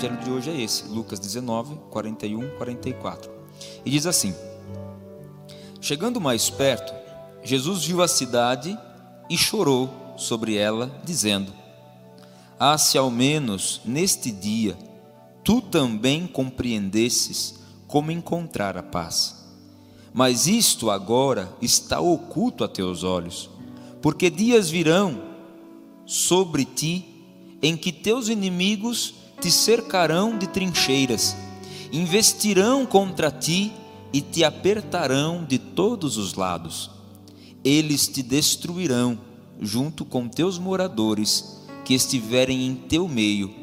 Evangelho de hoje é esse, Lucas 19, 41, 44. E diz assim: Chegando mais perto, Jesus viu a cidade e chorou sobre ela, dizendo: Ah, se ao menos neste dia tu também compreendesses como encontrar a paz. Mas isto agora está oculto a teus olhos, porque dias virão sobre ti em que teus inimigos te cercarão de trincheiras, investirão contra ti e te apertarão de todos os lados. Eles te destruirão junto com teus moradores que estiverem em teu meio,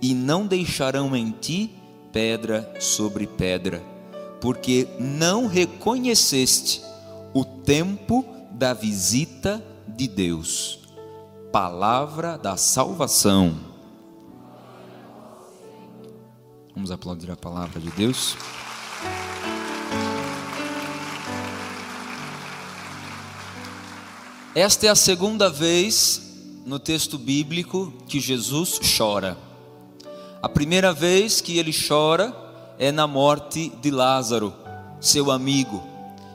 e não deixarão em ti pedra sobre pedra, porque não reconheceste o tempo da visita de Deus. Palavra da salvação. Vamos aplaudir a palavra de Deus. Esta é a segunda vez no texto bíblico que Jesus chora. A primeira vez que ele chora é na morte de Lázaro, seu amigo.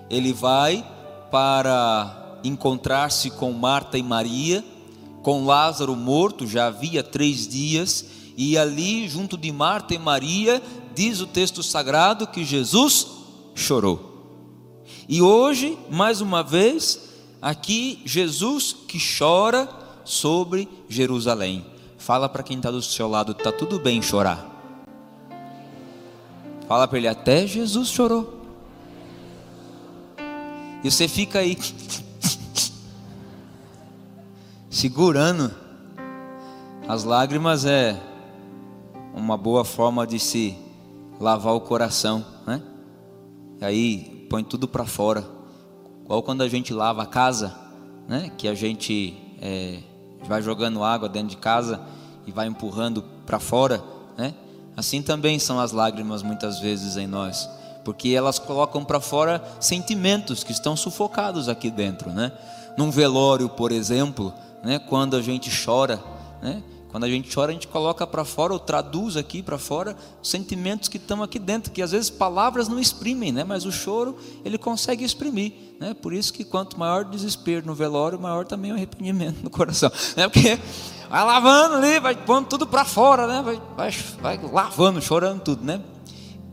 Ele vai para encontrar-se com Marta e Maria, com Lázaro morto, já havia três dias, e ali, junto de Marta e Maria, diz o texto sagrado que Jesus chorou. E hoje, mais uma vez, aqui Jesus que chora sobre Jerusalém. Fala para quem está do seu lado, está tudo bem chorar. Fala para ele, até Jesus chorou. E você fica aí, segurando. As lágrimas é uma boa forma de se lavar o coração, né? E aí põe tudo para fora. Igual quando a gente lava a casa, né? Que a gente é, vai jogando água dentro de casa e vai empurrando para fora, né? Assim também são as lágrimas muitas vezes em nós, porque elas colocam para fora sentimentos que estão sufocados aqui dentro, né? Num velório, por exemplo, né? Quando a gente chora, né? Quando a gente chora, a gente coloca para fora ou traduz aqui para fora sentimentos que estão aqui dentro, que às vezes palavras não exprimem, né? Mas o choro ele consegue exprimir, né? Por isso que quanto maior o desespero no velório, maior também o arrependimento no coração, né? Porque vai lavando ali, vai pondo tudo para fora, né? Vai, vai, vai lavando, chorando tudo, né?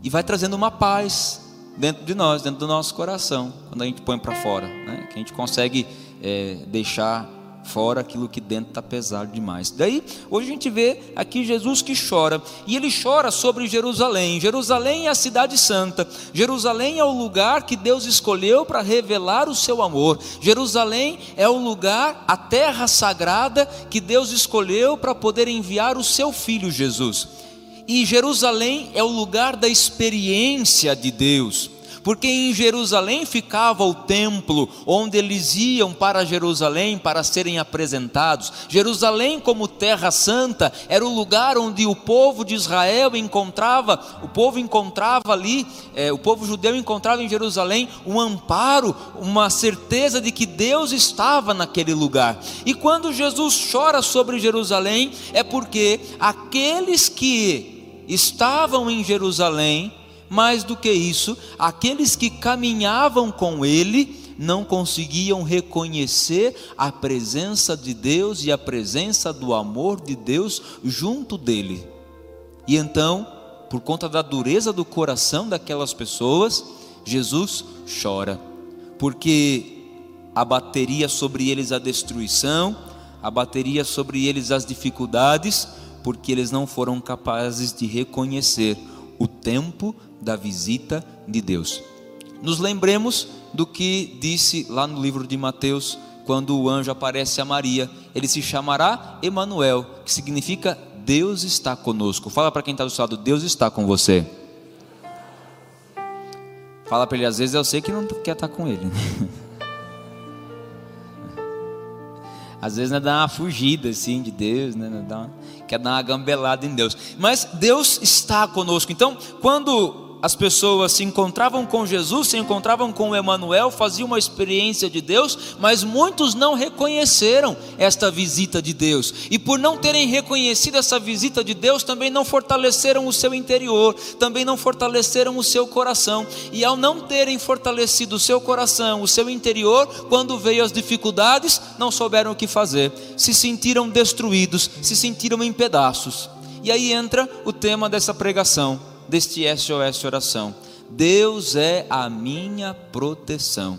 E vai trazendo uma paz dentro de nós, dentro do nosso coração, quando a gente põe para fora, né? Que a gente consegue é, deixar fora aquilo que dentro está pesado demais. Daí, hoje a gente vê aqui Jesus que chora, e ele chora sobre Jerusalém. Jerusalém é a cidade santa, Jerusalém é o lugar que Deus escolheu para revelar o seu amor, Jerusalém é o lugar, a terra sagrada que Deus escolheu para poder enviar o seu filho Jesus. E Jerusalém é o lugar da experiência de Deus porque em Jerusalém ficava o templo, onde eles iam para Jerusalém para serem apresentados. Jerusalém, como terra santa, era o lugar onde o povo de Israel encontrava, o povo encontrava ali, é, o povo judeu encontrava em Jerusalém um amparo, uma certeza de que Deus estava naquele lugar. E quando Jesus chora sobre Jerusalém, é porque aqueles que estavam em Jerusalém, mais do que isso, aqueles que caminhavam com ele não conseguiam reconhecer a presença de Deus e a presença do amor de Deus junto dele. E então, por conta da dureza do coração daquelas pessoas, Jesus chora, porque abateria sobre eles a destruição, abateria sobre eles as dificuldades, porque eles não foram capazes de reconhecer o tempo da visita de Deus. Nos lembremos do que disse lá no livro de Mateus, quando o anjo aparece a Maria, ele se chamará Emanuel, que significa Deus está conosco. Fala para quem está do seu lado, Deus está com você. Fala para ele, às vezes eu sei que não quer estar com ele. Às vezes né, dá uma fugida assim de Deus, né, dá uma, quer dar uma gambelada em Deus. Mas Deus está conosco. Então, quando as pessoas se encontravam com Jesus, se encontravam com Emanuel, faziam uma experiência de Deus, mas muitos não reconheceram esta visita de Deus. E por não terem reconhecido essa visita de Deus, também não fortaleceram o seu interior, também não fortaleceram o seu coração. E ao não terem fortalecido o seu coração, o seu interior, quando veio as dificuldades, não souberam o que fazer. Se sentiram destruídos, se sentiram em pedaços. E aí entra o tema dessa pregação deste SOS oração. Deus é a minha proteção.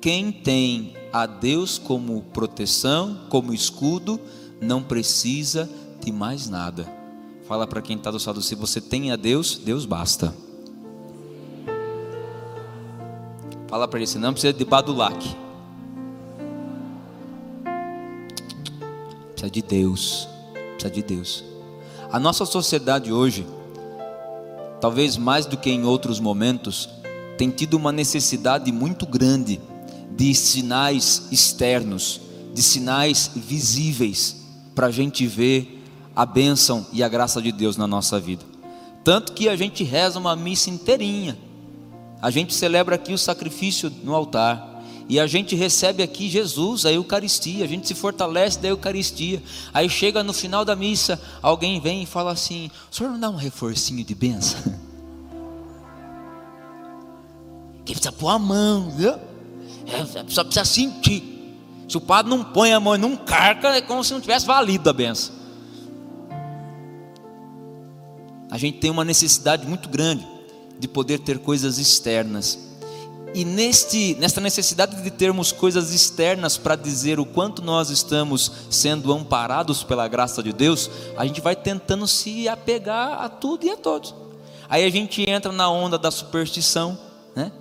Quem tem a Deus como proteção, como escudo, não precisa de mais nada. Fala para quem está do lado, se você tem a Deus, Deus basta. Fala para ele, você não precisa de badulac. Precisa de Deus. Precisa de Deus. A nossa sociedade hoje, talvez mais do que em outros momentos, tem tido uma necessidade muito grande de sinais externos, de sinais visíveis, para a gente ver a bênção e a graça de Deus na nossa vida. Tanto que a gente reza uma missa inteirinha, a gente celebra aqui o sacrifício no altar, e a gente recebe aqui Jesus, a Eucaristia, a gente se fortalece da Eucaristia. Aí chega no final da missa, alguém vem e fala assim: o senhor não dá um reforcinho de benção? Que precisa pôr a mão, viu? É, só precisa sentir. Se o padre não põe a mão e não carca, é como se não tivesse valido a benção. A gente tem uma necessidade muito grande de poder ter coisas externas e neste, nesta necessidade de termos coisas externas para dizer o quanto nós estamos sendo amparados pela graça de Deus, a gente vai tentando se apegar a tudo e a todos. Aí a gente entra na onda da superstição, né?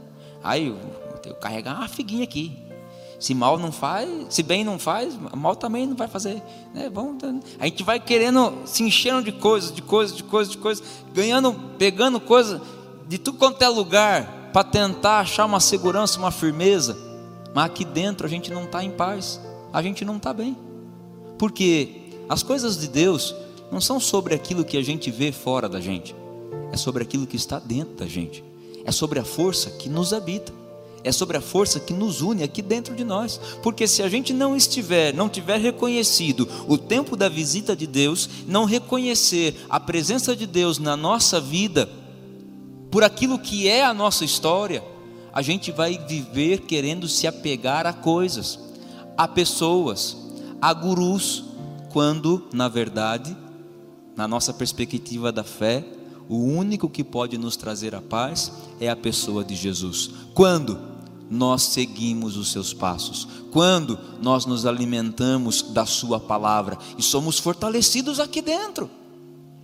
Aí eu que carregar uma figuinha aqui. Se mal não faz, se bem não faz, mal também não vai fazer. Né? Vamos, a gente vai querendo, se enchendo de coisas, de coisas, de coisas, de coisas, ganhando, pegando coisas de tudo quanto é lugar para tentar achar uma segurança, uma firmeza, mas aqui dentro a gente não está em paz, a gente não está bem, porque as coisas de Deus não são sobre aquilo que a gente vê fora da gente, é sobre aquilo que está dentro da gente, é sobre a força que nos habita, é sobre a força que nos une aqui dentro de nós, porque se a gente não estiver, não tiver reconhecido o tempo da visita de Deus, não reconhecer a presença de Deus na nossa vida, por aquilo que é a nossa história, a gente vai viver querendo se apegar a coisas, a pessoas, a gurus, quando, na verdade, na nossa perspectiva da fé, o único que pode nos trazer a paz é a pessoa de Jesus. Quando nós seguimos os seus passos, quando nós nos alimentamos da Sua palavra e somos fortalecidos aqui dentro.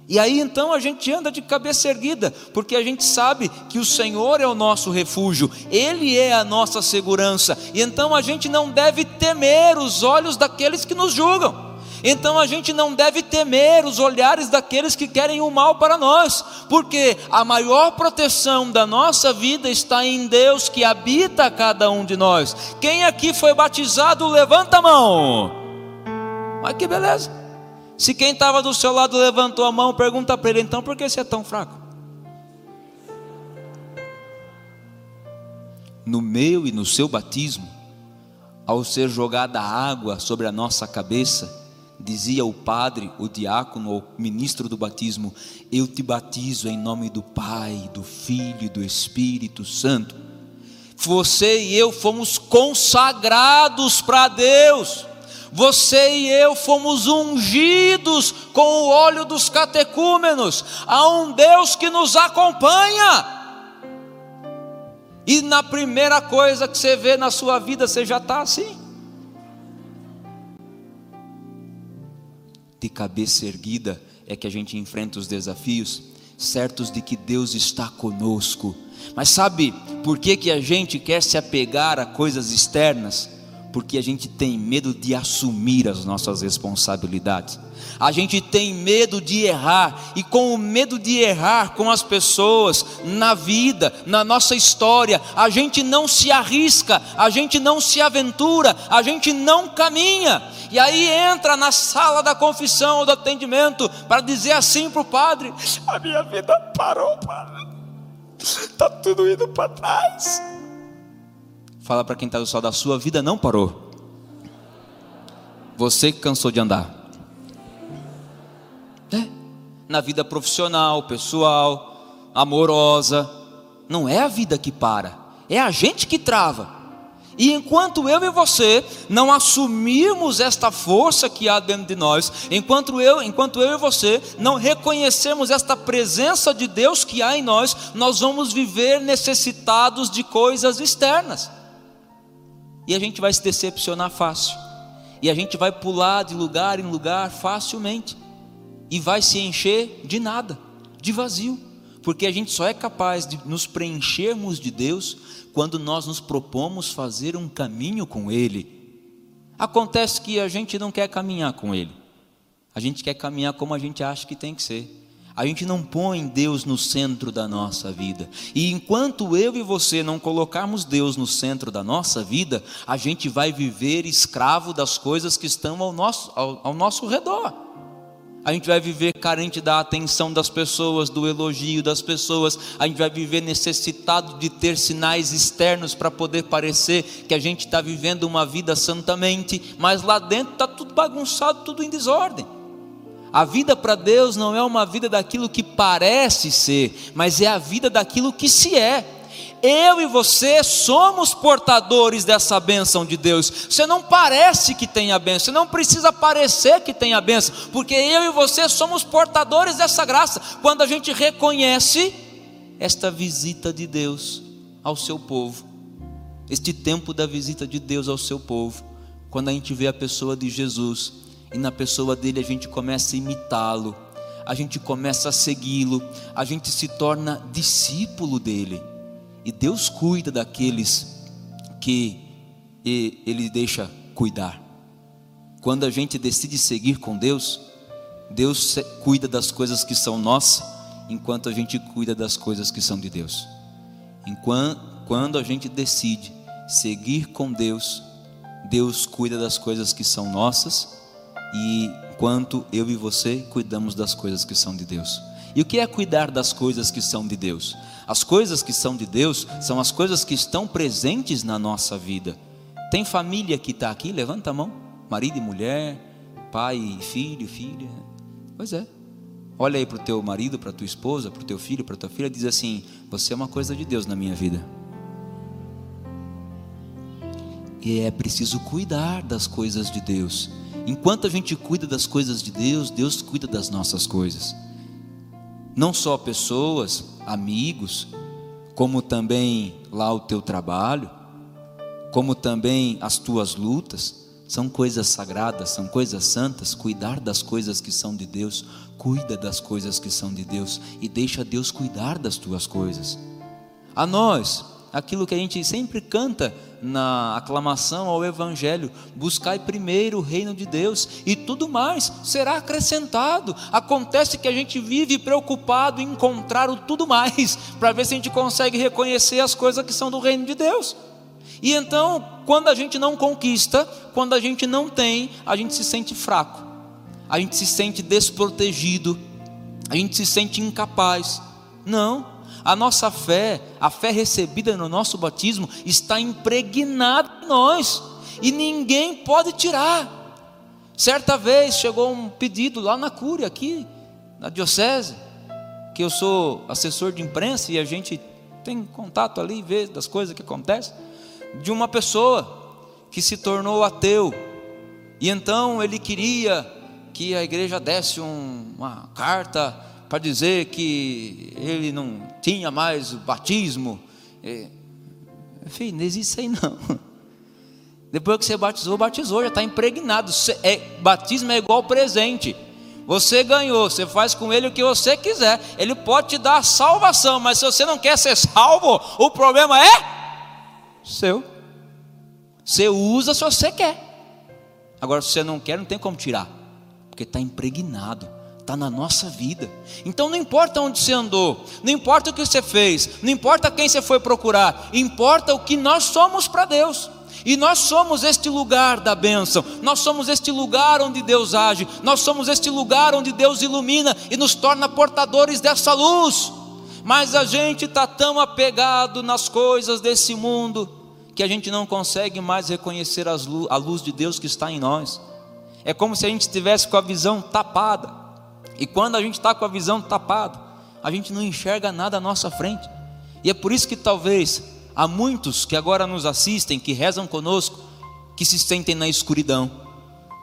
E aí então a gente anda de cabeça erguida, porque a gente sabe que o Senhor é o nosso refúgio, Ele é a nossa segurança, e então a gente não deve temer os olhos daqueles que nos julgam. Então a gente não deve temer os olhares daqueles que querem o mal para nós, porque a maior proteção da nossa vida está em Deus que habita cada um de nós. Quem aqui foi batizado, levanta a mão. Mas que beleza. Se quem estava do seu lado levantou a mão, pergunta para ele: então por que você é tão fraco? No meu e no seu batismo, ao ser jogada água sobre a nossa cabeça, dizia o padre, o diácono, o ministro do batismo: Eu te batizo em nome do Pai, do Filho e do Espírito Santo. Você e eu fomos consagrados para Deus. Você e eu fomos ungidos com o óleo dos catecúmenos. Há um Deus que nos acompanha. E na primeira coisa que você vê na sua vida, você já está assim. De cabeça erguida é que a gente enfrenta os desafios, certos de que Deus está conosco. Mas sabe por que, que a gente quer se apegar a coisas externas? Porque a gente tem medo de assumir as nossas responsabilidades. A gente tem medo de errar, e com o medo de errar com as pessoas, na vida, na nossa história, a gente não se arrisca, a gente não se aventura, a gente não caminha. E aí entra na sala da confissão ou do atendimento para dizer assim para o padre: A minha vida parou, padre, está tudo indo para trás. Fala para quem está do sol da sua vida não parou. Você que cansou de andar. É. Na vida profissional, pessoal, amorosa. Não é a vida que para, é a gente que trava. E enquanto eu e você não assumirmos esta força que há dentro de nós, enquanto eu, enquanto eu e você não reconhecermos esta presença de Deus que há em nós, nós vamos viver necessitados de coisas externas. E a gente vai se decepcionar fácil. E a gente vai pular de lugar em lugar facilmente. E vai se encher de nada, de vazio. Porque a gente só é capaz de nos preenchermos de Deus quando nós nos propomos fazer um caminho com Ele. Acontece que a gente não quer caminhar com Ele. A gente quer caminhar como a gente acha que tem que ser. A gente não põe Deus no centro da nossa vida. E enquanto eu e você não colocarmos Deus no centro da nossa vida, a gente vai viver escravo das coisas que estão ao nosso, ao, ao nosso redor. A gente vai viver carente da atenção das pessoas, do elogio das pessoas. A gente vai viver necessitado de ter sinais externos para poder parecer que a gente está vivendo uma vida santamente, mas lá dentro está tudo bagunçado, tudo em desordem. A vida para Deus não é uma vida daquilo que parece ser, mas é a vida daquilo que se é. Eu e você somos portadores dessa bênção de Deus. Você não parece que tem a bênção, você não precisa parecer que tem a bênção, porque eu e você somos portadores dessa graça. Quando a gente reconhece esta visita de Deus ao seu povo, este tempo da visita de Deus ao seu povo, quando a gente vê a pessoa de Jesus e na pessoa dele a gente começa a imitá-lo, a gente começa a segui-lo, a gente se torna discípulo dele. E Deus cuida daqueles que ele deixa cuidar. Quando a gente decide seguir com Deus, Deus cuida das coisas que são nossas, enquanto a gente cuida das coisas que são de Deus. Enquanto, quando a gente decide seguir com Deus, Deus cuida das coisas que são nossas e quanto eu e você cuidamos das coisas que são de Deus. E o que é cuidar das coisas que são de Deus? As coisas que são de Deus são as coisas que estão presentes na nossa vida. Tem família que está aqui? Levanta a mão. Marido e mulher, pai e filho, filha. Pois é. Olha aí para o teu marido, para tua esposa, para o teu filho, para tua filha, diz assim: Você é uma coisa de Deus na minha vida. E é preciso cuidar das coisas de Deus. Enquanto a gente cuida das coisas de Deus, Deus cuida das nossas coisas. Não só pessoas, amigos, como também lá o teu trabalho, como também as tuas lutas, são coisas sagradas, são coisas santas. Cuidar das coisas que são de Deus, cuida das coisas que são de Deus e deixa Deus cuidar das tuas coisas. A nós, aquilo que a gente sempre canta na aclamação ao Evangelho: buscai primeiro o reino de Deus e tudo mais será acrescentado. Acontece que a gente vive preocupado em encontrar o tudo mais, para ver se a gente consegue reconhecer as coisas que são do reino de Deus. E então, quando a gente não conquista, quando a gente não tem, a gente se sente fraco, a gente se sente desprotegido, a gente se sente incapaz. Não, a nossa fé, a fé recebida no nosso batismo, está impregnada em nós e ninguém pode tirar. Certa vez chegou um pedido lá na Cúria, aqui na Diocese, que eu sou assessor de imprensa e a gente tem contato ali, vê das coisas que acontecem, de uma pessoa que se tornou ateu e então ele queria que a igreja desse um, uma carta para dizer que ele não tinha mais o batismo. Filho, não existe isso aí não. Depois que você batizou, batizou, já está impregnado. É, batismo é igual presente. Você ganhou, você faz com ele o que você quiser. Ele pode te dar salvação, mas se você não quer ser salvo, o problema é seu. Você usa se você quer. Agora, se você não quer, não tem como tirar, porque está impregnado está na nossa vida. Então não importa onde você andou, não importa o que você fez, não importa quem você foi procurar, importa o que nós somos para Deus. E nós somos este lugar da bênção, nós somos este lugar onde Deus age, nós somos este lugar onde Deus ilumina e nos torna portadores dessa luz. Mas a gente está tão apegado nas coisas desse mundo que a gente não consegue mais reconhecer a luz de Deus que está em nós. É como se a gente estivesse com a visão tapada. E quando a gente está com a visão tapada, a gente não enxerga nada à nossa frente. E é por isso que talvez há muitos que agora nos assistem, que rezam conosco, que se sentem na escuridão,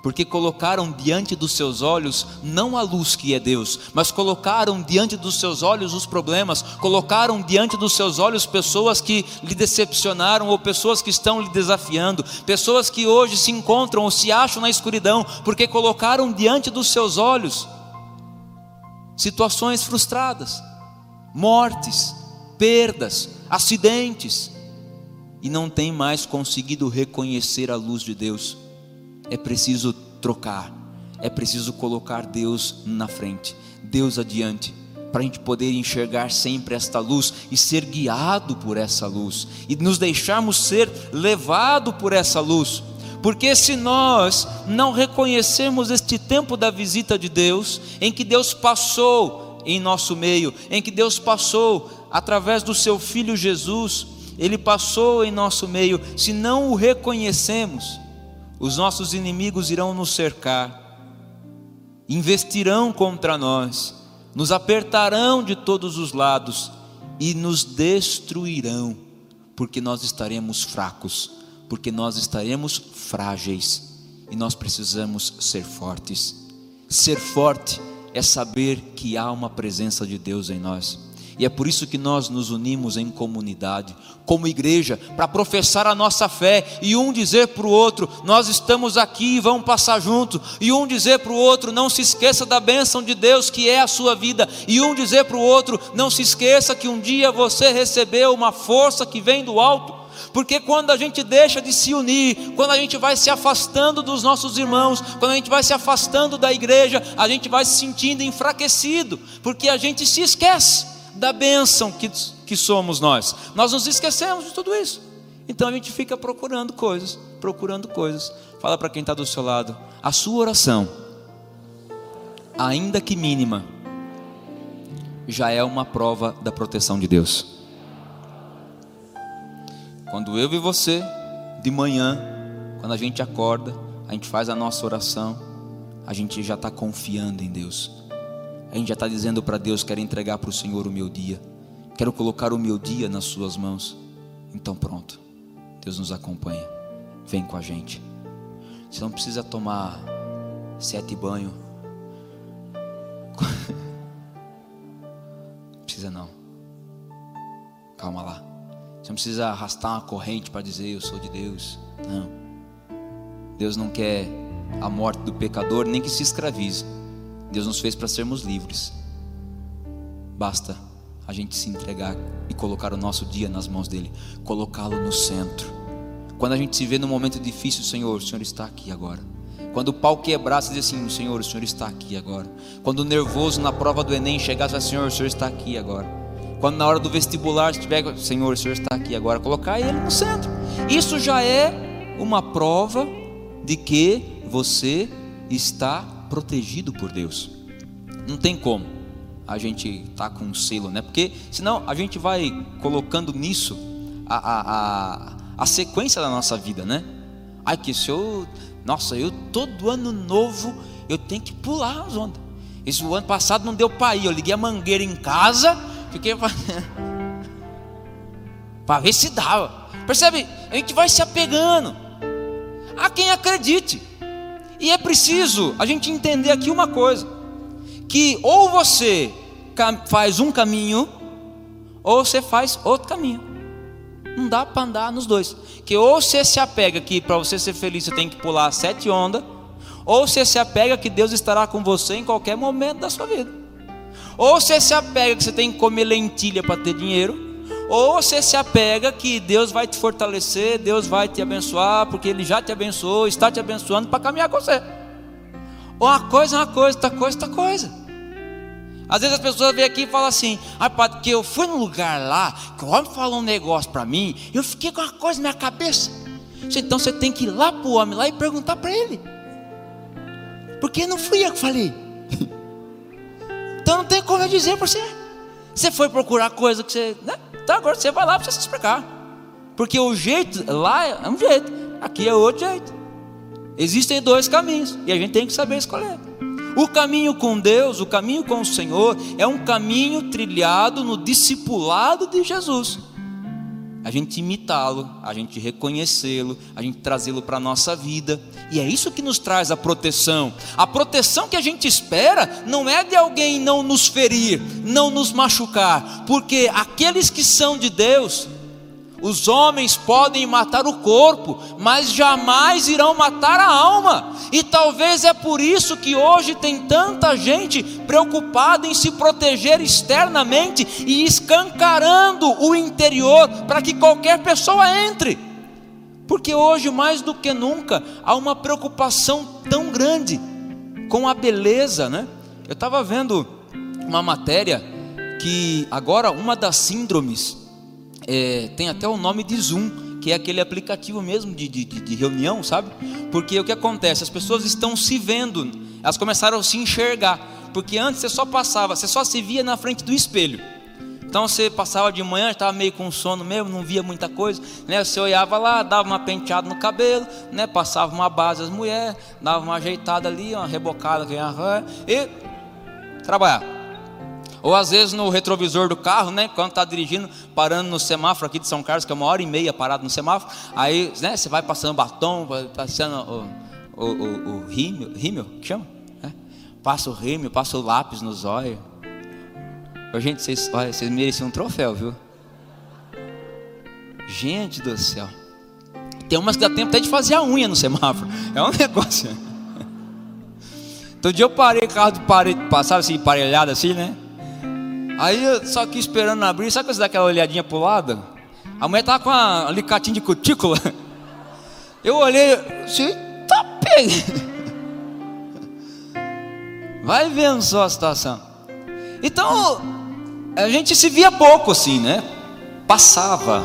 porque colocaram diante dos seus olhos não a luz que é Deus, mas colocaram diante dos seus olhos os problemas, colocaram diante dos seus olhos pessoas que lhe decepcionaram ou pessoas que estão lhe desafiando, pessoas que hoje se encontram ou se acham na escuridão, porque colocaram diante dos seus olhos situações frustradas, mortes, perdas, acidentes, e não tem mais conseguido reconhecer a luz de Deus. É preciso trocar, é preciso colocar Deus na frente, Deus adiante, para a gente poder enxergar sempre esta luz e ser guiado por essa luz, e nos deixarmos ser levado por essa luz. Porque se nós não reconhecermos este tempo da visita de Deus, em que Deus passou em nosso meio, em que Deus passou através do seu filho Jesus, ele passou em nosso meio, se não o reconhecemos, os nossos inimigos irão nos cercar, investirão contra nós, nos apertarão de todos os lados e nos destruirão, porque nós estaremos fracos porque nós estaremos frágeis e nós precisamos ser fortes. Ser forte é saber que há uma presença de Deus em nós. E é por isso que nós nos unimos em comunidade, como igreja, para professar a nossa fé e um dizer para o outro: nós estamos aqui e vamos passar junto. E um dizer para o outro: não se esqueça da bênção de Deus que é a sua vida. E um dizer para o outro: não se esqueça que um dia você recebeu uma força que vem do alto porque quando a gente deixa de se unir, quando a gente vai se afastando dos nossos irmãos, quando a gente vai se afastando da igreja, a gente vai se sentindo enfraquecido, porque a gente se esquece da bênção que, que somos nós. Nós nos esquecemos de tudo isso. Então a gente fica procurando coisas, procurando coisas. Fala para quem está do seu lado, a sua oração, ainda que mínima, já é uma prova da proteção de Deus. Quando eu e você, de manhã, quando a gente acorda, a gente faz a nossa oração, a gente já está confiando em Deus. A gente já está dizendo para Deus: quero entregar para o Senhor o meu dia, quero colocar o meu dia nas Suas mãos. Então pronto, Deus nos acompanha, vem com a gente. Você não precisa tomar sete banhos. precisa não. Calma lá. Você não precisa arrastar uma corrente para dizer eu sou de Deus. Não. Deus não quer a morte do pecador, nem que se escravize. Deus nos fez para sermos livres. Basta a gente se entregar e colocar o nosso dia nas mãos dele, colocá-lo no centro, Quando a gente se vê num momento difícil, Senhor, o Senhor está aqui agora. Quando o pau quebrar, você diz assim: Senhor, o Senhor está aqui agora. Quando o nervoso na prova do Enem chegar, você Senhor, o Senhor está aqui agora. Quando na hora do vestibular estiver, Senhor, o Senhor está aqui agora. Colocar Ele no centro. Isso já é uma prova de que você está protegido por Deus. Não tem como a gente tá com um selo, né? Porque senão a gente vai colocando nisso a, a, a, a sequência da nossa vida, né? Ai, que se eu nossa, eu todo ano novo eu tenho que pular as ondas. Esse ano passado não deu para ir. Eu liguei a mangueira em casa, fiquei para ver se dava. Percebe? A gente vai se apegando a quem acredite. E é preciso a gente entender aqui uma coisa: que ou você faz um caminho, ou você faz outro caminho. Não dá para andar nos dois. Que ou você se apega que para você ser feliz você tem que pular sete ondas, ou você se apega que Deus estará com você em qualquer momento da sua vida. Ou você se apega que você tem que comer lentilha para ter dinheiro, ou você se apega que Deus vai te fortalecer, Deus vai te abençoar, porque Ele já te abençoou, está te abençoando para caminhar com você. Uma coisa é uma coisa, outra coisa é outra coisa. Às vezes as pessoas vêm aqui e falam assim: ah, padre, que eu fui num lugar lá, que o homem falou um negócio para mim, eu fiquei com uma coisa na minha cabeça. Então você tem que ir lá para o homem lá e perguntar para ele. Porque não fui eu que falei. Como eu dizer para você. Você foi procurar coisa que você. Né? Então agora você vai lá para você se explicar. Porque o jeito lá é um jeito, aqui é outro jeito. Existem dois caminhos e a gente tem que saber escolher. O caminho com Deus, o caminho com o Senhor, é um caminho trilhado no discipulado de Jesus. A gente imitá-lo, a gente reconhecê-lo, a gente trazê-lo para a nossa vida, e é isso que nos traz a proteção. A proteção que a gente espera não é de alguém não nos ferir, não nos machucar, porque aqueles que são de Deus, os homens podem matar o corpo, mas jamais irão matar a alma. E talvez é por isso que hoje tem tanta gente preocupada em se proteger externamente e escancarando o interior para que qualquer pessoa entre. Porque hoje, mais do que nunca, há uma preocupação tão grande com a beleza, né? Eu estava vendo uma matéria que agora uma das síndromes é, tem até o nome de Zoom, que é aquele aplicativo mesmo de, de, de reunião, sabe? Porque o que acontece? As pessoas estão se vendo, elas começaram a se enxergar, porque antes você só passava, você só se via na frente do espelho. Então você passava de manhã, estava meio com sono mesmo, não via muita coisa, né? Você olhava lá, dava uma penteada no cabelo, né? Passava uma base às mulheres, dava uma ajeitada ali, uma rebocada e trabalhava. Ou às vezes no retrovisor do carro, né? Quando está dirigindo, parando no semáforo aqui de São Carlos, que é uma hora e meia parado no semáforo. Aí, né? Você vai passando batom, passando o, o, o, o rímel, rímel, que chama? É. Passa o rímel, passa o lápis nos olhos. Gente, vocês, olha, vocês mereciam um troféu, viu? Gente do céu. Tem umas que dá tempo até de fazer a unha no semáforo. É um negócio. Todo dia eu parei, carro de parede, passava assim, parelhado assim, né? Aí eu só aqui esperando abrir, sabe quando você dá aquela olhadinha pro lado? A mulher tava com um alicatinho de cutícula. Eu olhei, se tá. Vai vendo só a situação. Então, a gente se via pouco assim, né? Passava.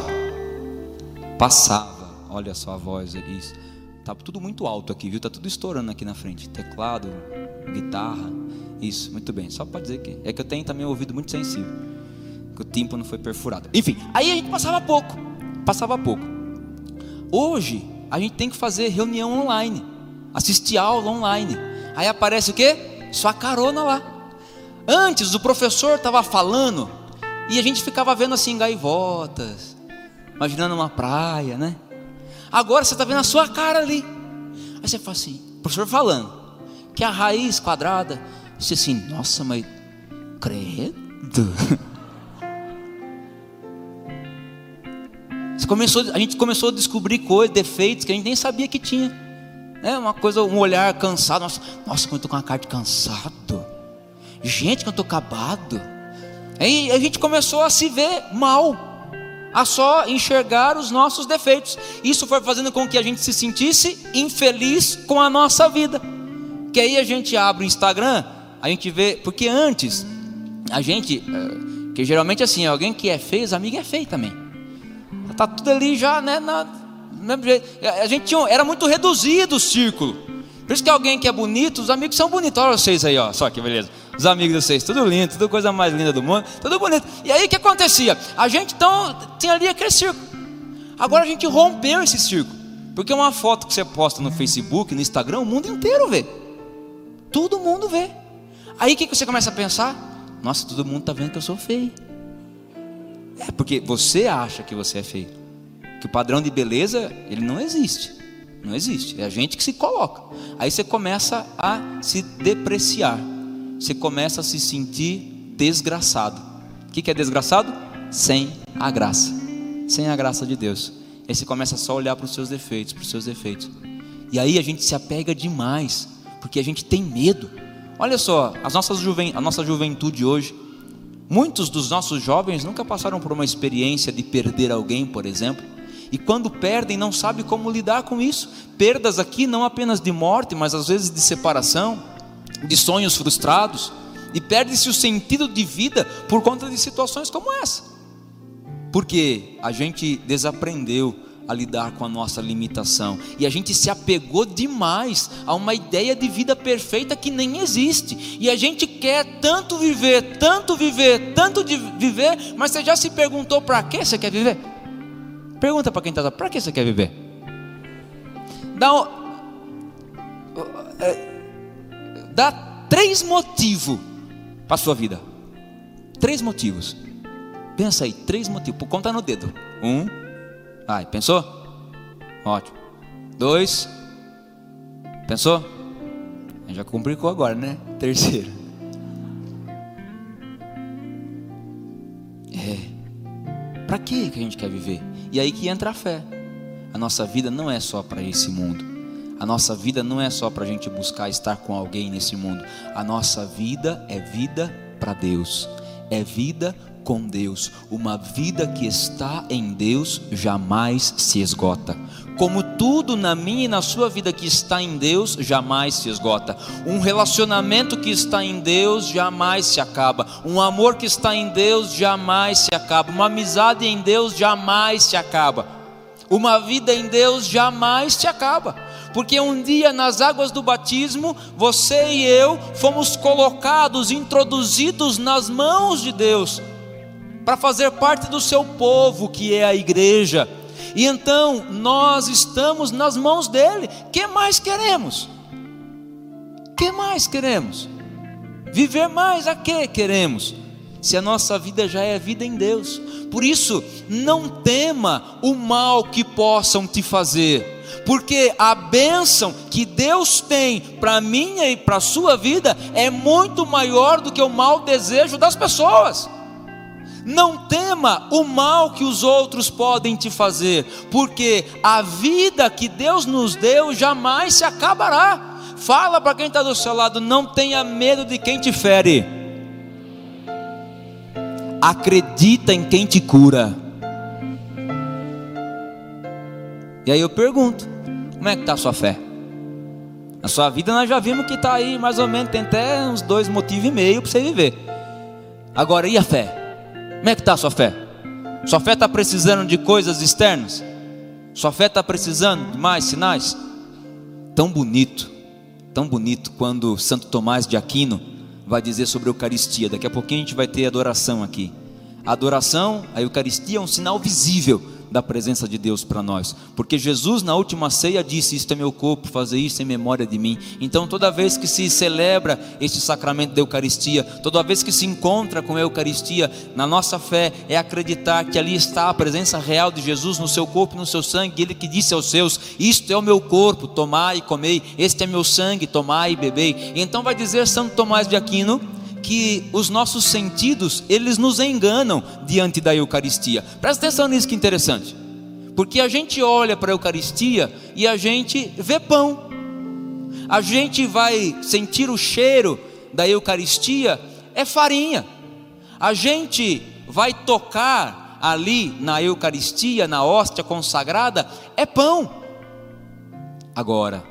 Passava. Olha só a voz aqui. Tá tudo muito alto aqui, viu? Tá tudo estourando aqui na frente. Teclado, guitarra. Isso, muito bem. Só para dizer que é que eu tenho também um ouvido muito sensível. Que o tímpano foi perfurado. Enfim, aí a gente passava pouco. Passava pouco. Hoje, a gente tem que fazer reunião online. Assistir aula online. Aí aparece o quê? Sua carona lá. Antes o professor estava falando e a gente ficava vendo assim gaivotas, imaginando uma praia, né? Agora você está vendo a sua cara ali. Aí você fala assim, professor falando, que a raiz quadrada Disse assim: Nossa, mas credo. Começou, a gente começou a descobrir coisas, defeitos que a gente nem sabia que tinha. É uma coisa, um olhar cansado. Nossa, nossa eu estou com uma cara de cansado. Gente, que eu estou acabado. Aí a gente começou a se ver mal. a só enxergar os nossos defeitos. Isso foi fazendo com que a gente se sentisse infeliz com a nossa vida. Que aí a gente abre o Instagram, a gente vê, porque antes a gente, eh, que geralmente assim, alguém que é feio, os amigos é feio também. Tá tudo ali já, né, na, a gente tinha, era muito reduzido o círculo. Por isso que alguém que é bonito, os amigos são bonitos. Olha vocês aí, ó, só que beleza. Os amigos de vocês, tudo lindo, tudo coisa mais linda do mundo, tudo bonito. E aí o que acontecia? A gente então tinha ali aquele círculo. Agora a gente rompeu esse círculo. Porque uma foto que você posta no Facebook, no Instagram, o mundo inteiro vê. Todo mundo vê. Aí o que você começa a pensar? Nossa, todo mundo está vendo que eu sou feio. É porque você acha que você é feio. Que o padrão de beleza, ele não existe. Não existe. É a gente que se coloca. Aí você começa a se depreciar. Você começa a se sentir desgraçado. O que é desgraçado? Sem a graça. Sem a graça de Deus. Aí você começa só a olhar para os seus defeitos, para os seus defeitos. E aí a gente se apega demais, porque a gente tem medo. Olha só, as nossas juven... a nossa juventude hoje, muitos dos nossos jovens nunca passaram por uma experiência de perder alguém, por exemplo e quando perdem não sabe como lidar com isso. Perdas aqui não apenas de morte, mas às vezes de separação, de sonhos frustrados, e perde-se o sentido de vida por conta de situações como essa. Porque a gente desaprendeu a lidar com a nossa limitação e a gente se apegou demais a uma ideia de vida perfeita que nem existe. E a gente quer tanto viver, tanto viver, tanto viver, mas você já se perguntou para que você quer viver? Pergunta para quem está para que você quer viver? Dá, é, dá três motivos para a sua vida. Três motivos. Pensa aí, três motivos. Conta no dedo. Um. Vai, pensou? Ótimo. Dois. Pensou? Já complicou agora, né? Terceiro. É. Para que a gente quer viver? E aí que entra a fé. A nossa vida não é só para esse mundo. A nossa vida não é só para a gente buscar estar com alguém nesse mundo. A nossa vida é vida para Deus. É vida com Deus. Uma vida que está em Deus jamais se esgota. Como tudo na minha e na sua vida que está em Deus jamais se esgota. Um relacionamento que está em Deus jamais se acaba. Um amor que está em Deus jamais se acaba. Uma amizade em Deus jamais se acaba. Uma vida em Deus jamais se acaba. Porque um dia nas águas do batismo, você e eu fomos colocados, introduzidos nas mãos de Deus, para fazer parte do seu povo, que é a igreja e então nós estamos nas mãos dele. Que mais queremos? Que mais queremos? Viver mais a que queremos? Se a nossa vida já é vida em Deus. Por isso, não tema o mal que possam te fazer, porque a bênção que Deus tem para minha e para a sua vida é muito maior do que o mau desejo das pessoas. Não tema o mal que os outros podem te fazer, porque a vida que Deus nos deu jamais se acabará. Fala para quem está do seu lado, não tenha medo de quem te fere. Acredita em quem te cura. E aí eu pergunto: como é que está a sua fé? Na sua vida nós já vimos que está aí mais ou menos, tem até uns dois motivos e meio para você viver. Agora, e a fé? Como é que está a sua fé? Sua fé está precisando de coisas externas? Sua fé está precisando de mais sinais? Tão bonito, tão bonito quando Santo Tomás de Aquino vai dizer sobre a Eucaristia. Daqui a pouquinho a gente vai ter adoração aqui. A adoração, a Eucaristia é um sinal visível da presença de Deus para nós. Porque Jesus na última ceia disse: Isto é meu corpo, fazer isso em memória de mim. Então, toda vez que se celebra este sacramento da Eucaristia, toda vez que se encontra com a Eucaristia, na nossa fé é acreditar que ali está a presença real de Jesus no seu corpo e no seu sangue. Ele que disse aos seus: Isto é o meu corpo, tomai e comei. Este é meu sangue, tomai e bebei. Então, vai dizer Santo Tomás de Aquino que os nossos sentidos, eles nos enganam diante da Eucaristia. Presta atenção nisso que interessante. Porque a gente olha para a Eucaristia e a gente vê pão. A gente vai sentir o cheiro da Eucaristia é farinha. A gente vai tocar ali na Eucaristia, na hóstia consagrada, é pão. Agora,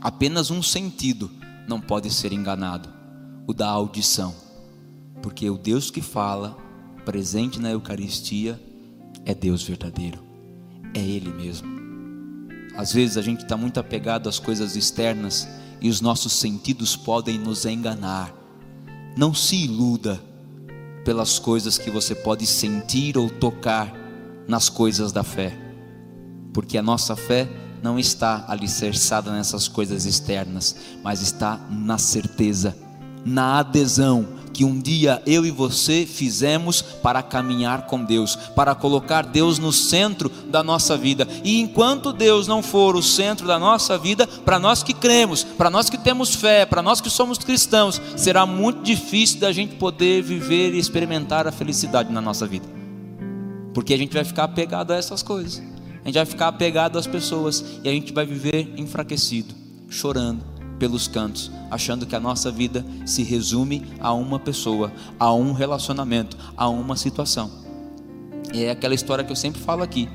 apenas um sentido não pode ser enganado: o da audição. Porque o Deus que fala, presente na Eucaristia, é Deus verdadeiro, é Ele mesmo. Às vezes a gente está muito apegado às coisas externas e os nossos sentidos podem nos enganar. Não se iluda pelas coisas que você pode sentir ou tocar nas coisas da fé, porque a nossa fé não está alicerçada nessas coisas externas, mas está na certeza, na adesão que um dia eu e você fizemos para caminhar com Deus, para colocar Deus no centro da nossa vida. E enquanto Deus não for o centro da nossa vida, para nós que cremos, para nós que temos fé, para nós que somos cristãos, será muito difícil da gente poder viver e experimentar a felicidade na nossa vida. Porque a gente vai ficar apegado a essas coisas. A gente vai ficar apegado às pessoas e a gente vai viver enfraquecido, chorando, pelos cantos, achando que a nossa vida se resume a uma pessoa, a um relacionamento, a uma situação. E é aquela história que eu sempre falo aqui.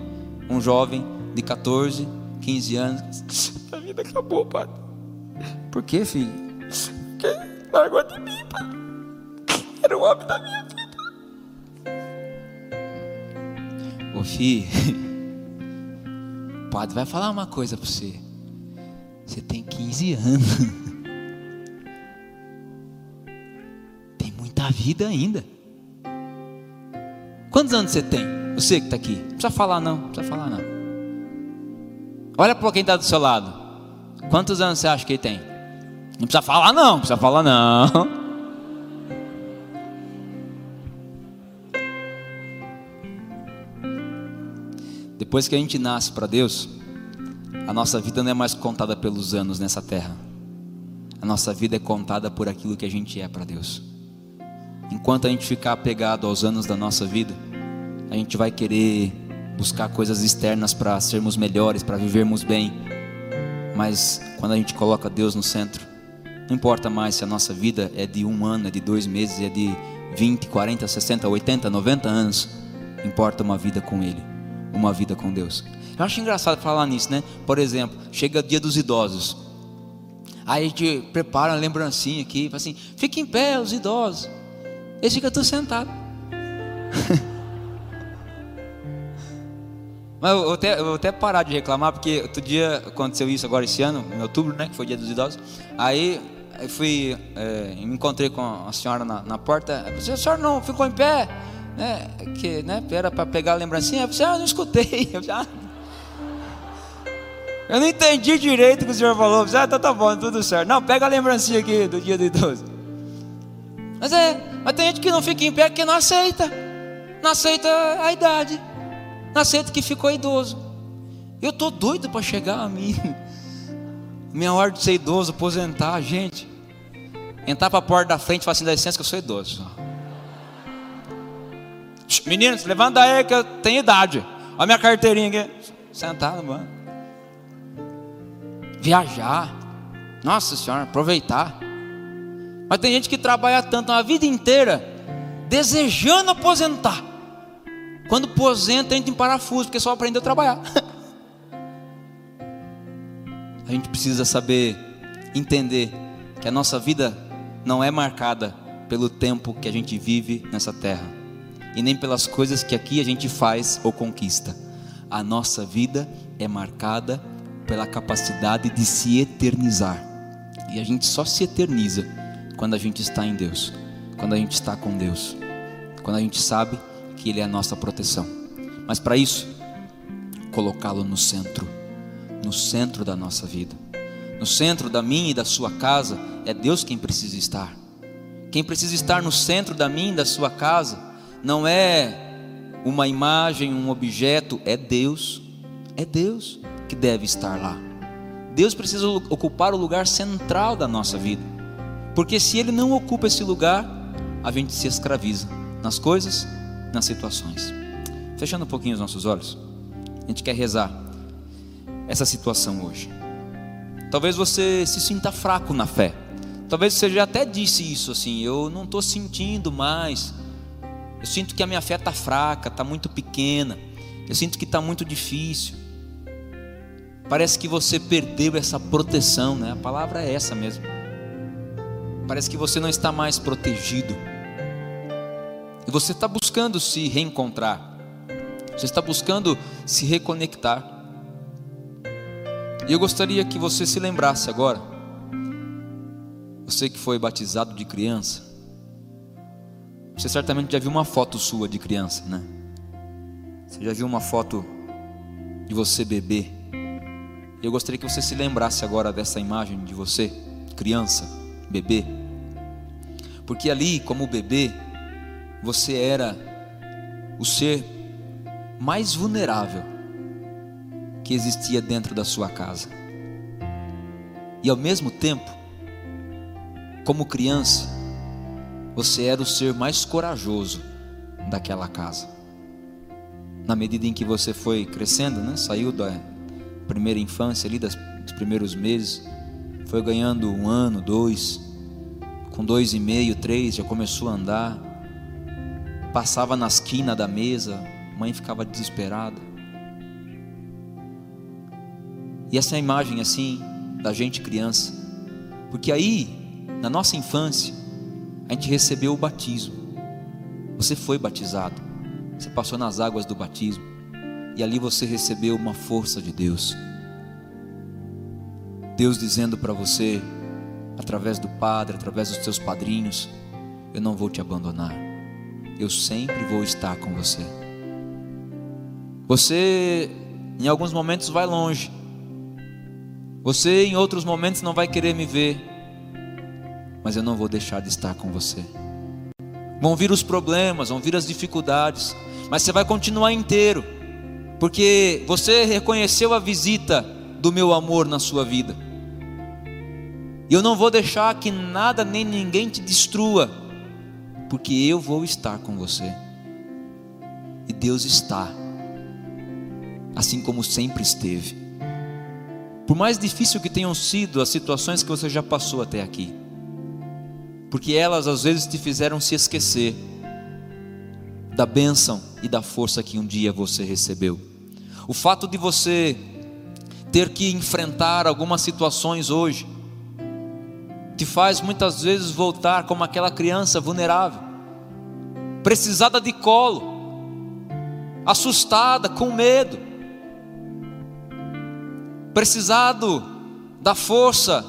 Um jovem de 14, 15 anos, a vida acabou, pai. Por quê, filho? Porque largou de mim, pai. Era o homem da minha vida. Ô filho, o padre vai falar uma coisa para você. Você tem 15 anos. Tem muita vida ainda. Quantos anos você tem? Você que está aqui. Não precisa falar não, não precisa falar não. Olha para quem está do seu lado. Quantos anos você acha que ele tem? Não precisa falar não, não precisa falar não. Depois que a gente nasce para Deus, a nossa vida não é mais contada pelos anos nessa terra. A nossa vida é contada por aquilo que a gente é para Deus. Enquanto a gente ficar apegado aos anos da nossa vida, a gente vai querer buscar coisas externas para sermos melhores, para vivermos bem. Mas quando a gente coloca Deus no centro, não importa mais se a nossa vida é de um ano, é de dois meses, é de 20, 40, 60, 80, 90 anos. Importa uma vida com Ele, uma vida com Deus. Eu acho engraçado falar nisso, né? Por exemplo, chega o dia dos idosos. Aí a gente prepara uma lembrancinha aqui, fala assim: fica em pé, os idosos. Eles ficam todos sentados. Mas eu vou, até, eu vou até parar de reclamar, porque outro dia aconteceu isso agora esse ano, em outubro, né? Que foi o dia dos idosos. Aí eu fui, é, me encontrei com a senhora na, na porta. Eu falei, a senhora não ficou em pé? Né? Que né, era para pegar a lembrancinha. Eu falei, ah, eu não escutei. Eu falei, ah, eu não entendi direito o que o senhor falou. Ah, então tá bom, tudo certo. Não, pega a lembrancinha aqui do dia do idoso. Mas é, mas tem gente que não fica em pé porque não aceita. Não aceita a idade. Não aceita que ficou idoso. Eu tô doido para chegar a mim. Minha hora de ser idoso, aposentar, gente. Entrar para a porta da frente e falar assim: licença que eu sou idoso. Meninos, levanta aí que eu tenho idade. Olha a minha carteirinha aqui. Sentado, mano viajar. Nossa Senhora, aproveitar. Mas tem gente que trabalha tanto a vida inteira, desejando aposentar. Quando aposenta, entra em parafuso, porque só aprendeu a trabalhar. a gente precisa saber entender que a nossa vida não é marcada pelo tempo que a gente vive nessa terra, e nem pelas coisas que aqui a gente faz ou conquista. A nossa vida é marcada pela capacidade de se eternizar. E a gente só se eterniza quando a gente está em Deus, quando a gente está com Deus, quando a gente sabe que Ele é a nossa proteção. Mas para isso, colocá-lo no centro, no centro da nossa vida, no centro da minha e da sua casa, é Deus quem precisa estar. Quem precisa estar no centro da minha e da sua casa não é uma imagem, um objeto, é Deus. É Deus que deve estar lá. Deus precisa ocupar o lugar central da nossa vida. Porque se Ele não ocupa esse lugar, a gente se escraviza nas coisas, nas situações. Fechando um pouquinho os nossos olhos, a gente quer rezar essa situação hoje. Talvez você se sinta fraco na fé. Talvez você já até disse isso assim, eu não estou sentindo mais Eu sinto que a minha fé está fraca, está muito pequena. Eu sinto que está muito difícil. Parece que você perdeu essa proteção, né? A palavra é essa mesmo. Parece que você não está mais protegido. E você está buscando se reencontrar. Você está buscando se reconectar. E eu gostaria que você se lembrasse agora. Você que foi batizado de criança. Você certamente já viu uma foto sua de criança, né? Você já viu uma foto de você bebê? Eu gostaria que você se lembrasse agora dessa imagem de você, criança, bebê. Porque ali, como bebê, você era o ser mais vulnerável que existia dentro da sua casa. E ao mesmo tempo, como criança, você era o ser mais corajoso daquela casa. Na medida em que você foi crescendo, né? saiu da primeira infância ali, dos primeiros meses, foi ganhando um ano, dois, com dois e meio, três, já começou a andar. Passava na esquina da mesa, mãe ficava desesperada. E essa é imagem assim da gente criança, porque aí, na nossa infância, a gente recebeu o batismo. Você foi batizado, você passou nas águas do batismo, e ali você recebeu uma força de Deus. Deus dizendo para você, através do Padre, através dos teus padrinhos: Eu não vou te abandonar, eu sempre vou estar com você. Você, em alguns momentos, vai longe, você, em outros momentos, não vai querer me ver, mas eu não vou deixar de estar com você. Vão vir os problemas, vão vir as dificuldades, mas você vai continuar inteiro, porque você reconheceu a visita do meu amor na sua vida. E eu não vou deixar que nada nem ninguém te destrua, porque eu vou estar com você. E Deus está, assim como sempre esteve. Por mais difícil que tenham sido as situações que você já passou até aqui, porque elas às vezes te fizeram se esquecer da bênção e da força que um dia você recebeu. O fato de você ter que enfrentar algumas situações hoje, te faz muitas vezes voltar como aquela criança vulnerável, precisada de colo, assustada, com medo, precisado da força,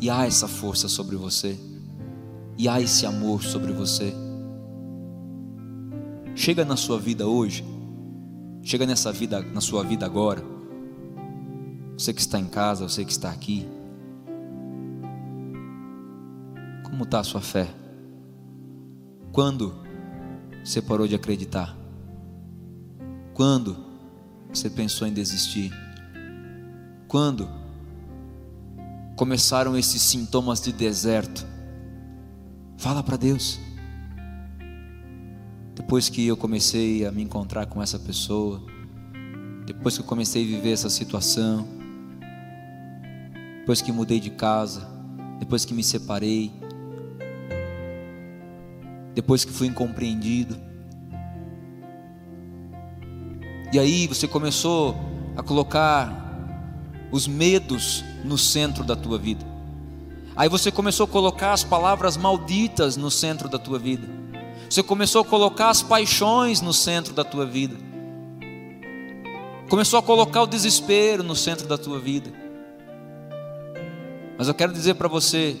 e há essa força sobre você, e há esse amor sobre você. Chega na sua vida hoje, chega nessa vida, na sua vida agora. Você que está em casa, você que está aqui, como está a sua fé? Quando você parou de acreditar? Quando você pensou em desistir? Quando começaram esses sintomas de deserto? Fala para Deus. Depois que eu comecei a me encontrar com essa pessoa, depois que eu comecei a viver essa situação, depois que mudei de casa, depois que me separei, depois que fui incompreendido. E aí você começou a colocar os medos no centro da tua vida. Aí você começou a colocar as palavras malditas no centro da tua vida. Você começou a colocar as paixões no centro da tua vida. Começou a colocar o desespero no centro da tua vida. Mas eu quero dizer para você,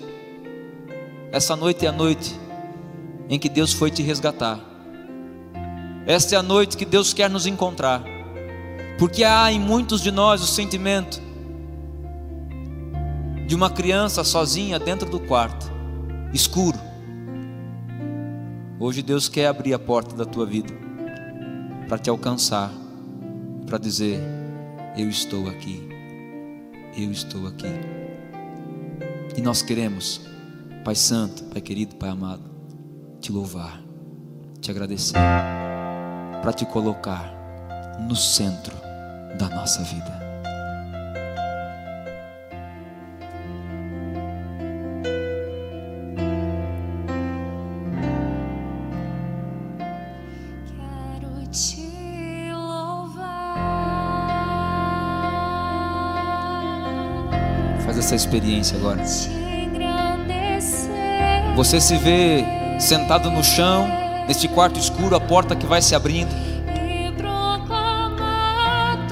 essa noite é a noite em que Deus foi te resgatar. Esta é a noite que Deus quer nos encontrar. Porque há em muitos de nós o sentimento de uma criança sozinha dentro do quarto, escuro. Hoje Deus quer abrir a porta da tua vida para te alcançar, para dizer: Eu estou aqui, eu estou aqui. E nós queremos, Pai Santo, Pai querido, Pai amado, te louvar, te agradecer, para te colocar no centro da nossa vida. Essa experiência agora. Você se vê sentado no chão, neste quarto escuro, a porta que vai se abrindo.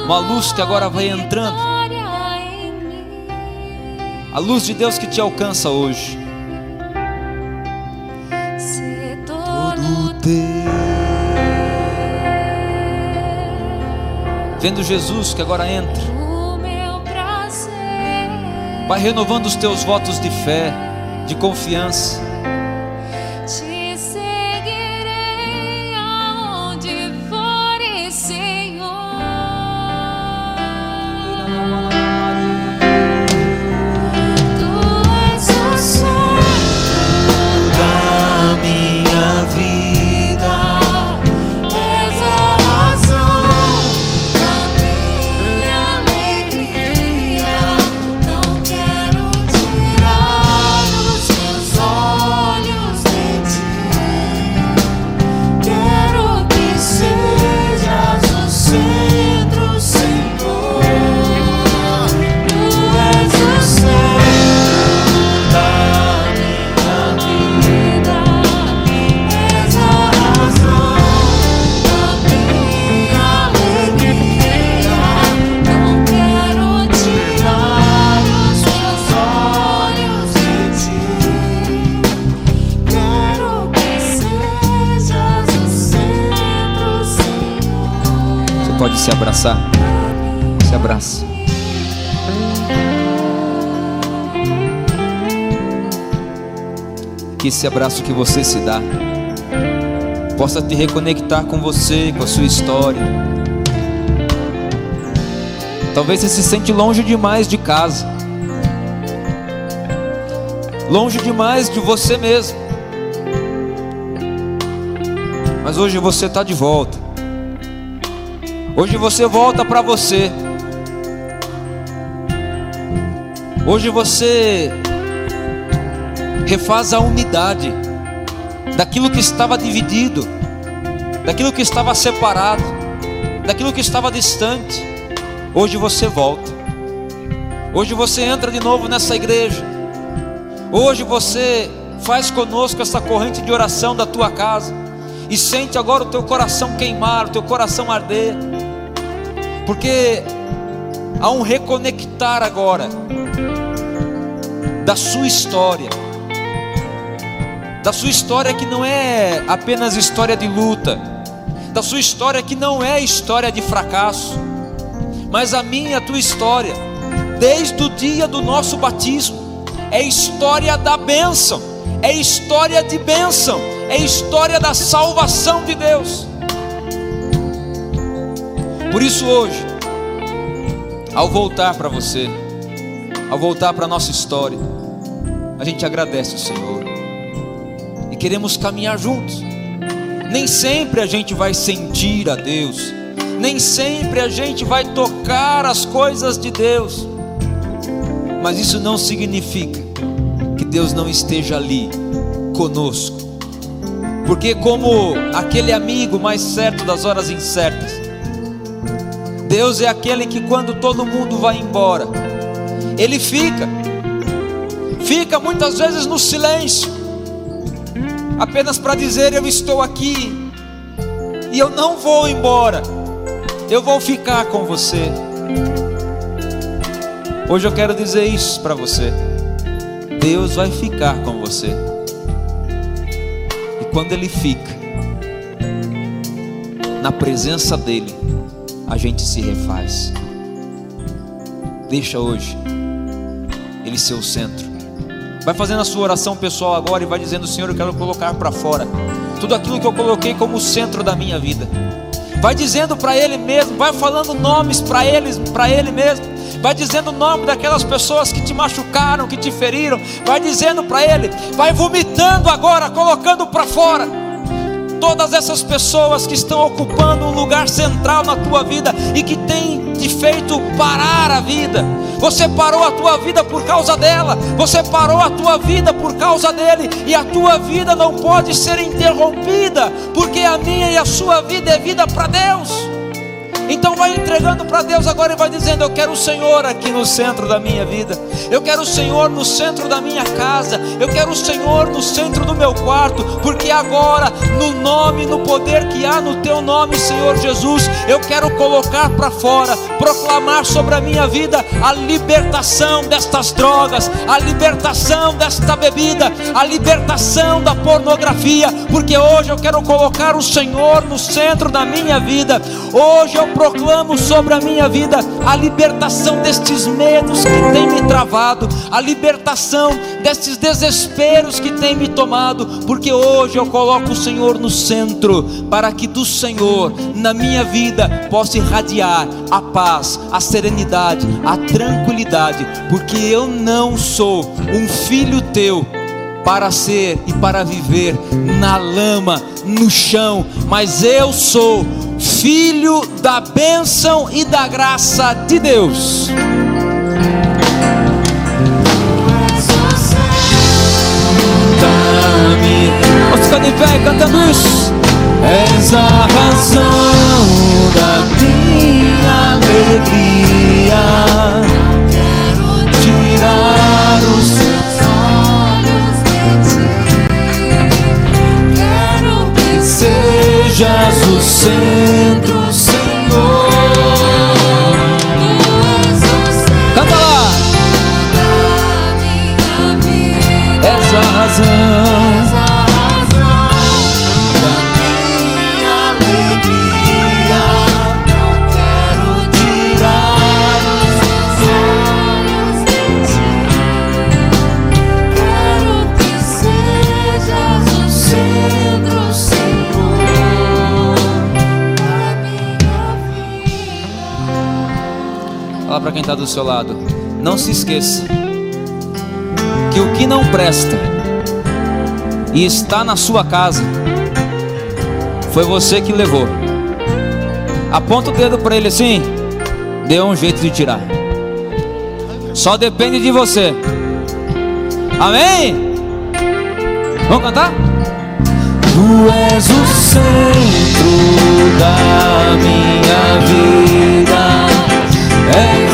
Uma luz que agora vai entrando. A luz de Deus que te alcança hoje. Todo teu. Vendo Jesus que agora entra. Vai renovando os teus votos de fé, de confiança. Se abraçar. Se abraça. Que esse abraço que você se dá possa te reconectar com você, com a sua história. Talvez você se sente longe demais de casa, longe demais de você mesmo. Mas hoje você está de volta. Hoje você volta para você. Hoje você refaz a unidade daquilo que estava dividido, daquilo que estava separado, daquilo que estava distante. Hoje você volta. Hoje você entra de novo nessa igreja. Hoje você faz conosco essa corrente de oração da tua casa e sente agora o teu coração queimar, o teu coração arder porque há um reconectar agora da sua história, da sua história que não é apenas história de luta, da sua história que não é história de fracasso, mas a minha a tua história, desde o dia do nosso batismo, é história da bênção, é história de bênção, é história da salvação de Deus. Por isso hoje, ao voltar para você, ao voltar para a nossa história, a gente agradece o Senhor. E queremos caminhar juntos. Nem sempre a gente vai sentir a Deus, nem sempre a gente vai tocar as coisas de Deus, mas isso não significa que Deus não esteja ali conosco, porque, como aquele amigo mais certo das horas incertas, Deus é aquele que quando todo mundo vai embora, Ele fica, fica muitas vezes no silêncio, apenas para dizer: Eu estou aqui, e eu não vou embora, eu vou ficar com você. Hoje eu quero dizer isso para você: Deus vai ficar com você, e quando Ele fica, na presença dEle, a gente se refaz. Deixa hoje Ele ser o centro. Vai fazendo a sua oração pessoal agora e vai dizendo: Senhor, eu quero colocar para fora tudo aquilo que eu coloquei como centro da minha vida. Vai dizendo para Ele mesmo, vai falando nomes para Ele, para Ele mesmo. Vai dizendo o nome daquelas pessoas que te machucaram, que te feriram. Vai dizendo para Ele, vai vomitando agora, colocando para fora todas essas pessoas que estão ocupando um lugar central na tua vida e que tem te feito parar a vida. Você parou a tua vida por causa dela, você parou a tua vida por causa dele, e a tua vida não pode ser interrompida, porque a minha e a sua vida é vida para Deus. Então vai entregando para Deus agora e vai dizendo: Eu quero o Senhor aqui no centro da minha vida. Eu quero o Senhor no centro da minha casa. Eu quero o Senhor no centro do meu quarto, porque agora no nome, no poder que há no teu nome, Senhor Jesus, eu quero colocar para fora, proclamar sobre a minha vida a libertação destas drogas, a libertação desta bebida, a libertação da pornografia, porque hoje eu quero colocar o Senhor no centro da minha vida. Hoje eu proclamo sobre a minha vida a libertação destes medos que tem me travado, a libertação destes desesperos que tem me tomado, porque hoje eu coloco o Senhor no centro, para que do Senhor na minha vida possa irradiar a paz, a serenidade, a tranquilidade, porque eu não sou um filho teu para ser e para viver na lama, no chão, mas eu sou filho da bênção e da graça de Deus. Vamos ficar de pé cantando isso. És a razão da minha alegria. Sejas está do seu lado. Não se esqueça que o que não presta e está na sua casa foi você que levou. Aponta o dedo para ele assim. Deu um jeito de tirar. Só depende de você. Amém? Vamos cantar? Tu és o centro da minha vida. És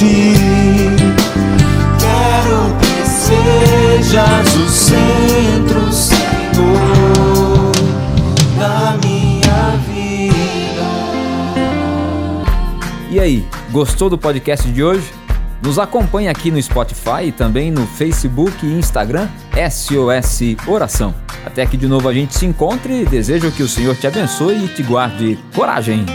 ti. Quero que sejas o centro, Senhor, da minha vida. E aí, gostou do podcast de hoje? Nos acompanhe aqui no Spotify e também no Facebook e Instagram SOS Oração. Até que de novo a gente se encontre. Desejo que o Senhor te abençoe e te guarde coragem.